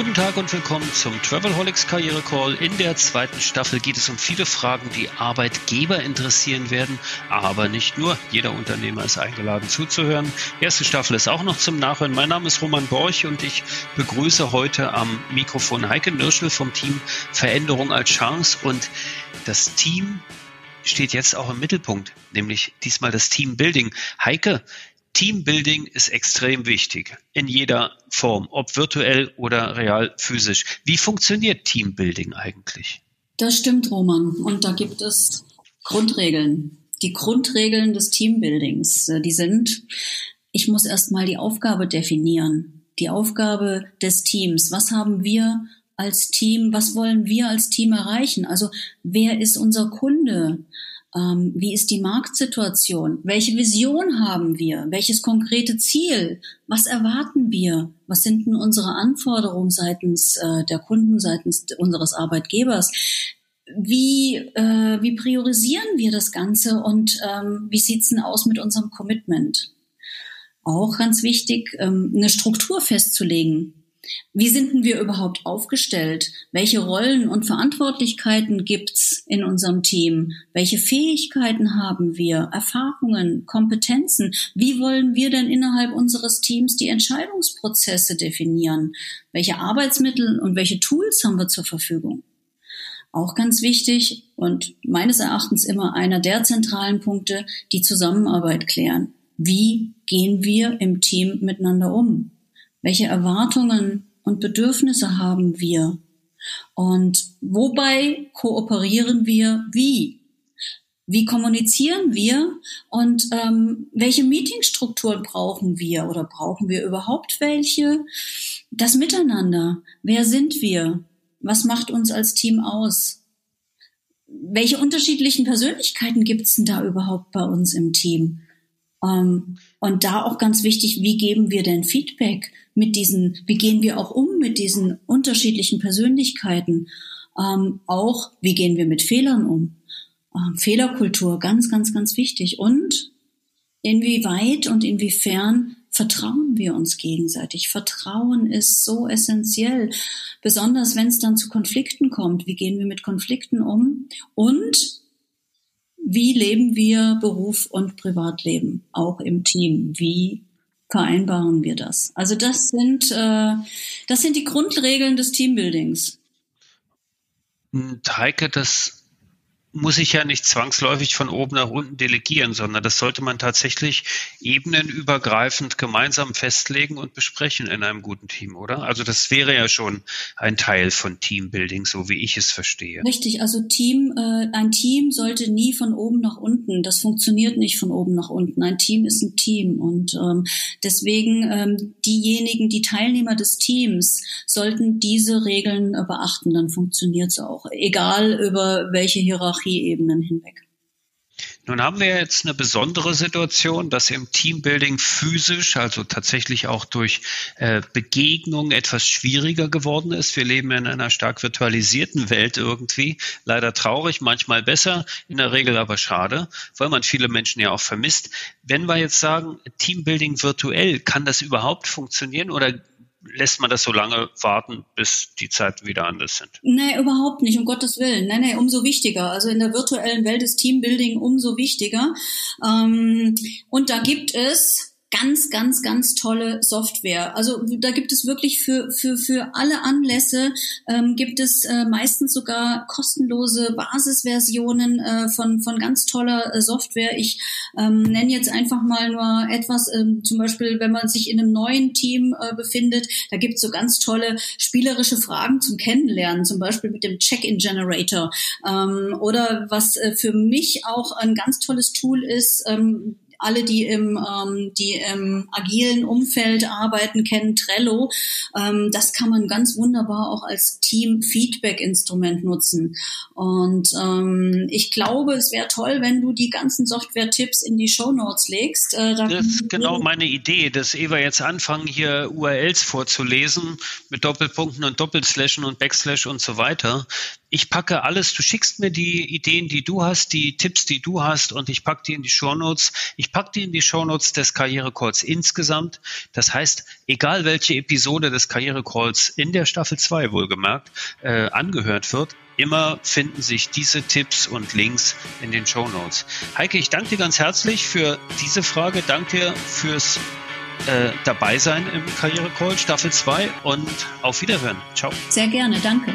Guten Tag und willkommen zum Travelholics Karriere Call. In der zweiten Staffel geht es um viele Fragen, die Arbeitgeber interessieren werden, aber nicht nur. Jeder Unternehmer ist eingeladen zuzuhören. Erste Staffel ist auch noch zum Nachhören. Mein Name ist Roman Borch und ich begrüße heute am Mikrofon Heike Nirschel vom Team Veränderung als Chance und das Team steht jetzt auch im Mittelpunkt, nämlich diesmal das Teambuilding. Heike, Teambuilding ist extrem wichtig in jeder Form, ob virtuell oder real physisch. Wie funktioniert Teambuilding eigentlich? Das stimmt, Roman. Und da gibt es Grundregeln. Die Grundregeln des Teambuildings, äh, die sind, ich muss erstmal die Aufgabe definieren. Die Aufgabe des Teams. Was haben wir als Team? Was wollen wir als Team erreichen? Also, wer ist unser Kunde? Ähm, wie ist die Marktsituation? Welche Vision haben wir? Welches konkrete Ziel? Was erwarten wir? Was sind denn unsere Anforderungen seitens äh, der Kunden, seitens unseres Arbeitgebers? Wie, äh, wie priorisieren wir das Ganze und ähm, wie sieht's denn aus mit unserem Commitment? Auch ganz wichtig, ähm, eine Struktur festzulegen. Wie sind denn wir überhaupt aufgestellt? Welche Rollen und Verantwortlichkeiten gibt's in unserem Team? Welche Fähigkeiten haben wir? Erfahrungen, Kompetenzen? Wie wollen wir denn innerhalb unseres Teams die Entscheidungsprozesse definieren? Welche Arbeitsmittel und welche Tools haben wir zur Verfügung? Auch ganz wichtig und meines Erachtens immer einer der zentralen Punkte, die Zusammenarbeit klären. Wie gehen wir im Team miteinander um? Welche Erwartungen und Bedürfnisse haben wir? Und wobei kooperieren wir wie? Wie kommunizieren wir und ähm, welche Meetingstrukturen brauchen wir oder brauchen wir überhaupt welche? Das Miteinander. Wer sind wir? Was macht uns als Team aus? Welche unterschiedlichen Persönlichkeiten gibt's denn da überhaupt bei uns im Team? Ähm, und da auch ganz wichtig, wie geben wir denn Feedback mit diesen, wie gehen wir auch um mit diesen unterschiedlichen Persönlichkeiten? Ähm, auch, wie gehen wir mit Fehlern um? Ähm, Fehlerkultur, ganz, ganz, ganz wichtig. Und inwieweit und inwiefern vertrauen wir uns gegenseitig? Vertrauen ist so essentiell, besonders wenn es dann zu Konflikten kommt. Wie gehen wir mit Konflikten um? Und wie leben wir Beruf und Privatleben, auch im Team? Wie vereinbaren wir das? Also das sind, äh, das sind die Grundregeln des Teambuildings. Heike, das muss ich ja nicht zwangsläufig von oben nach unten delegieren, sondern das sollte man tatsächlich ebenenübergreifend gemeinsam festlegen und besprechen in einem guten Team, oder? Also das wäre ja schon ein Teil von Teambuilding, so wie ich es verstehe. Richtig, also Team, äh, ein Team sollte nie von oben nach unten. Das funktioniert nicht von oben nach unten. Ein Team ist ein Team und ähm, deswegen ähm, diejenigen, die Teilnehmer des Teams sollten diese Regeln äh, beachten. Dann funktioniert es auch, egal über welche Hierarchie Hierarchieebenen hinweg. Nun haben wir jetzt eine besondere Situation, dass im Teambuilding physisch, also tatsächlich auch durch äh, Begegnung etwas schwieriger geworden ist. Wir leben in einer stark virtualisierten Welt irgendwie. Leider traurig, manchmal besser, in der Regel aber schade, weil man viele Menschen ja auch vermisst. Wenn wir jetzt sagen, Teambuilding virtuell, kann das überhaupt funktionieren oder lässt man das so lange warten, bis die Zeiten wieder anders sind? Nee, überhaupt nicht, um Gottes Willen. Nee, nee, umso wichtiger. Also in der virtuellen Welt ist Teambuilding umso wichtiger. Ähm, und da gibt es ganz, ganz, ganz tolle Software. Also da gibt es wirklich für, für, für alle Anlässe ähm, gibt es äh, meistens sogar kostenlose Basisversionen äh, von, von ganz toller äh, Software. Ich ähm, nenne jetzt einfach mal nur etwas, ähm, zum Beispiel, wenn man sich in einem neuen Team äh, befindet, da gibt es so ganz tolle spielerische Fragen zum Kennenlernen, zum Beispiel mit dem Check-in-Generator. Ähm, oder was äh, für mich auch ein ganz tolles Tool ist, ähm, alle, die im, ähm, die im agilen Umfeld arbeiten, kennen Trello. Ähm, das kann man ganz wunderbar auch als Team-Feedback-Instrument nutzen. Und ähm, ich glaube, es wäre toll, wenn du die ganzen Software-Tipps in die Show Notes legst. Äh, das ist genau meine Idee, dass Eva jetzt anfangen, hier URLs vorzulesen mit Doppelpunkten und Doppelslashen und Backslash und so weiter. Ich packe alles, du schickst mir die Ideen, die du hast, die Tipps, die du hast und ich packe die in die Shownotes. Ich packe die in die Shownotes des Karrierecalls insgesamt. Das heißt, egal welche Episode des Karrierecalls in der Staffel 2 wohlgemerkt äh, angehört wird, immer finden sich diese Tipps und Links in den Shownotes. Heike, ich danke dir ganz herzlich für diese Frage. Danke fürs äh, dabei sein im Karrierecall Staffel 2 und auf Wiederhören. Ciao. Sehr gerne, danke.